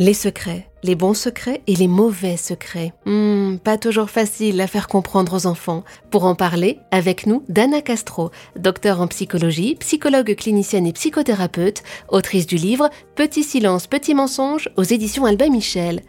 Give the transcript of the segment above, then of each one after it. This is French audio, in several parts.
Les secrets, les bons secrets et les mauvais secrets. Hmm, pas toujours facile à faire comprendre aux enfants. Pour en parler, avec nous, Dana Castro, docteur en psychologie, psychologue clinicienne et psychothérapeute, autrice du livre Petit silence, petit mensonge aux éditions Albin Michel.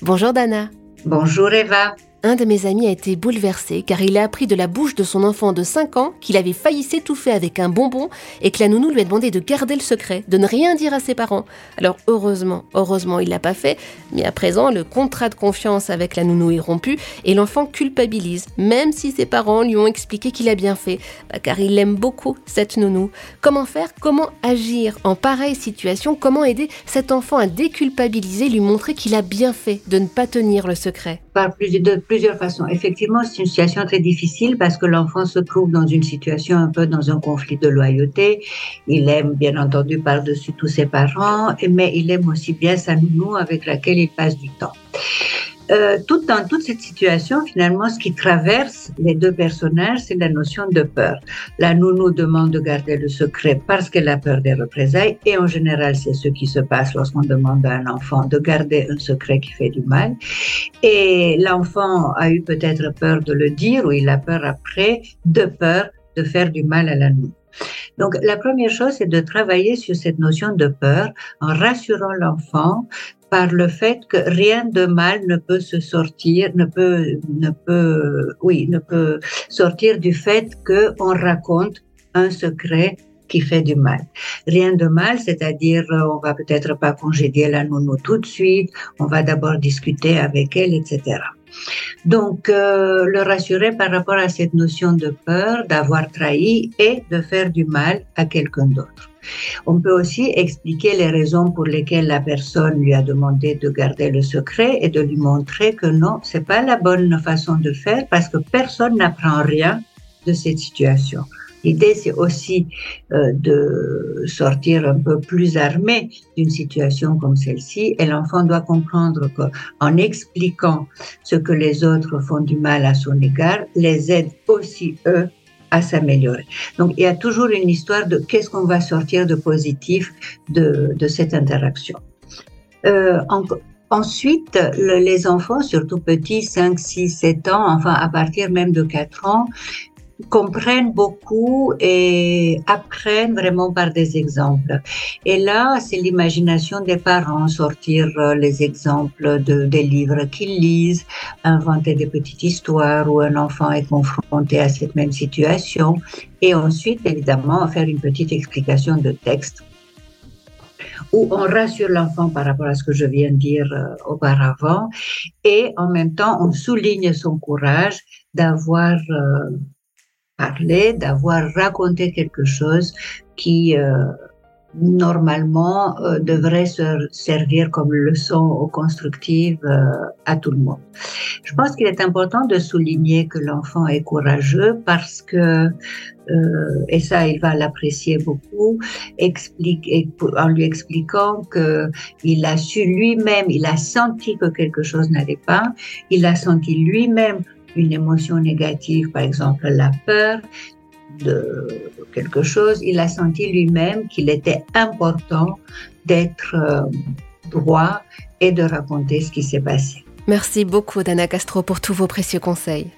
Bonjour Dana. Bonjour Eva. Un de mes amis a été bouleversé car il a appris de la bouche de son enfant de 5 ans qu'il avait failli s'étouffer avec un bonbon et que la nounou lui a demandé de garder le secret, de ne rien dire à ses parents. Alors heureusement, heureusement il l'a pas fait, mais à présent le contrat de confiance avec la nounou est rompu et l'enfant culpabilise, même si ses parents lui ont expliqué qu'il a bien fait, bah, car il aime beaucoup cette nounou. Comment faire? Comment agir en pareille situation? Comment aider cet enfant à déculpabiliser, lui montrer qu'il a bien fait de ne pas tenir le secret? De plusieurs façons. Effectivement, c'est une situation très difficile parce que l'enfant se trouve dans une situation un peu dans un conflit de loyauté. Il aime bien entendu par-dessus tous ses parents, mais il aime aussi bien sa nounou avec laquelle il passe du temps. Euh, dans toute cette situation, finalement, ce qui traverse les deux personnages, c'est la notion de peur. La nounou demande de garder le secret parce qu'elle a peur des représailles, et en général, c'est ce qui se passe lorsqu'on demande à un enfant de garder un secret qui fait du mal. Et l'enfant a eu peut-être peur de le dire, ou il a peur après, de peur de faire du mal à la nounou. Donc, la première chose, c'est de travailler sur cette notion de peur en rassurant l'enfant par le fait que rien de mal ne peut se sortir, ne peut, sortir du fait que on raconte un secret qui fait du mal. Rien de mal, c'est-à-dire on va peut-être pas congédier la nounou tout de suite, on va d'abord discuter avec elle, etc. Donc, euh, le rassurer par rapport à cette notion de peur, d'avoir trahi et de faire du mal à quelqu'un d'autre. On peut aussi expliquer les raisons pour lesquelles la personne lui a demandé de garder le secret et de lui montrer que non, c'est pas la bonne façon de faire parce que personne n'apprend rien de cette situation. L'idée, c'est aussi euh, de sortir un peu plus armé d'une situation comme celle-ci. Et l'enfant doit comprendre qu'en expliquant ce que les autres font du mal à son égard, les aide aussi, eux, à s'améliorer. Donc, il y a toujours une histoire de qu'est-ce qu'on va sortir de positif de, cette interaction. Euh, Ensuite, les enfants, surtout petits, 5, 6, 7 ans, enfin à partir même de 4 ans, comprennent beaucoup et apprennent vraiment par des exemples. Et là, c'est l'imagination des parents, sortir euh, les exemples de, des livres qu'ils lisent, inventer des petites histoires où un enfant est confronté à cette même situation, et ensuite, évidemment, faire une petite explication de texte où on rassure l'enfant par rapport à ce que je viens de dire euh, auparavant, et en même temps, on souligne son courage d'avoir euh, parler, d'avoir raconté quelque chose qui euh, normalement euh, devrait se servir comme leçon constructive euh, à tout le monde. Je pense qu'il est important de souligner que l'enfant est courageux parce que et ça il va l'apprécier beaucoup explique, en lui expliquant que il a su lui-même il a senti que quelque chose n'allait pas il a senti lui-même une émotion négative, par exemple la peur de quelque chose, il a senti lui-même qu'il était important d'être euh, droit et de raconter ce qui s'est passé. Merci beaucoup, Dana Castro, pour tous vos précieux conseils.